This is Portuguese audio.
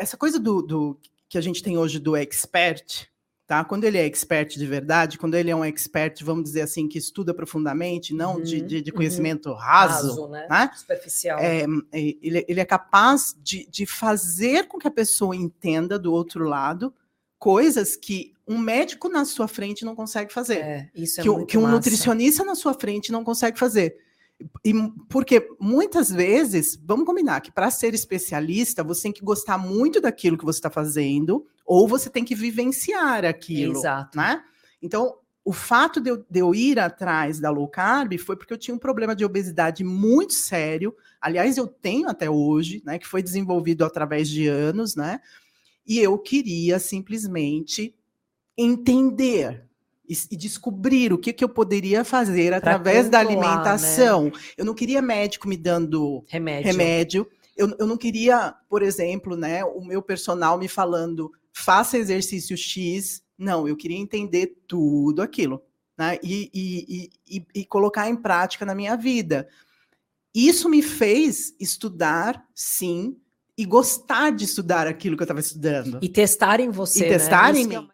essa coisa do, do que a gente tem hoje do expert, tá? Quando ele é expert de verdade, quando ele é um expert, vamos dizer assim, que estuda profundamente, não uhum, de, de, de, uhum. conhecimento uhum. raso, raso né? né? superficial. É, ele, ele é capaz de, de fazer com que a pessoa entenda do outro lado coisas que um médico na sua frente não consegue fazer. É, isso é que, que um massa. nutricionista na sua frente não consegue fazer. E porque muitas vezes, vamos combinar que para ser especialista, você tem que gostar muito daquilo que você está fazendo, ou você tem que vivenciar aquilo. Exato. Né? Então, o fato de eu, de eu, ir atrás da low carb foi porque eu tinha um problema de obesidade muito sério. Aliás, eu tenho até hoje, né? Que foi desenvolvido através de anos, né? E eu queria simplesmente entender e, descobrir o que, que eu poderia fazer através da né? alimentação. Né? Eu não queria médico me dando remédio. remédio. Eu, eu não queria, por exemplo, né, o meu personal me falando faça exercício X. Não, eu queria entender tudo aquilo. Né, e, e, e, e colocar em prática na minha vida. Isso me fez estudar, sim, e gostar de estudar aquilo que eu estava estudando. E testar em você. E testar né? em mim.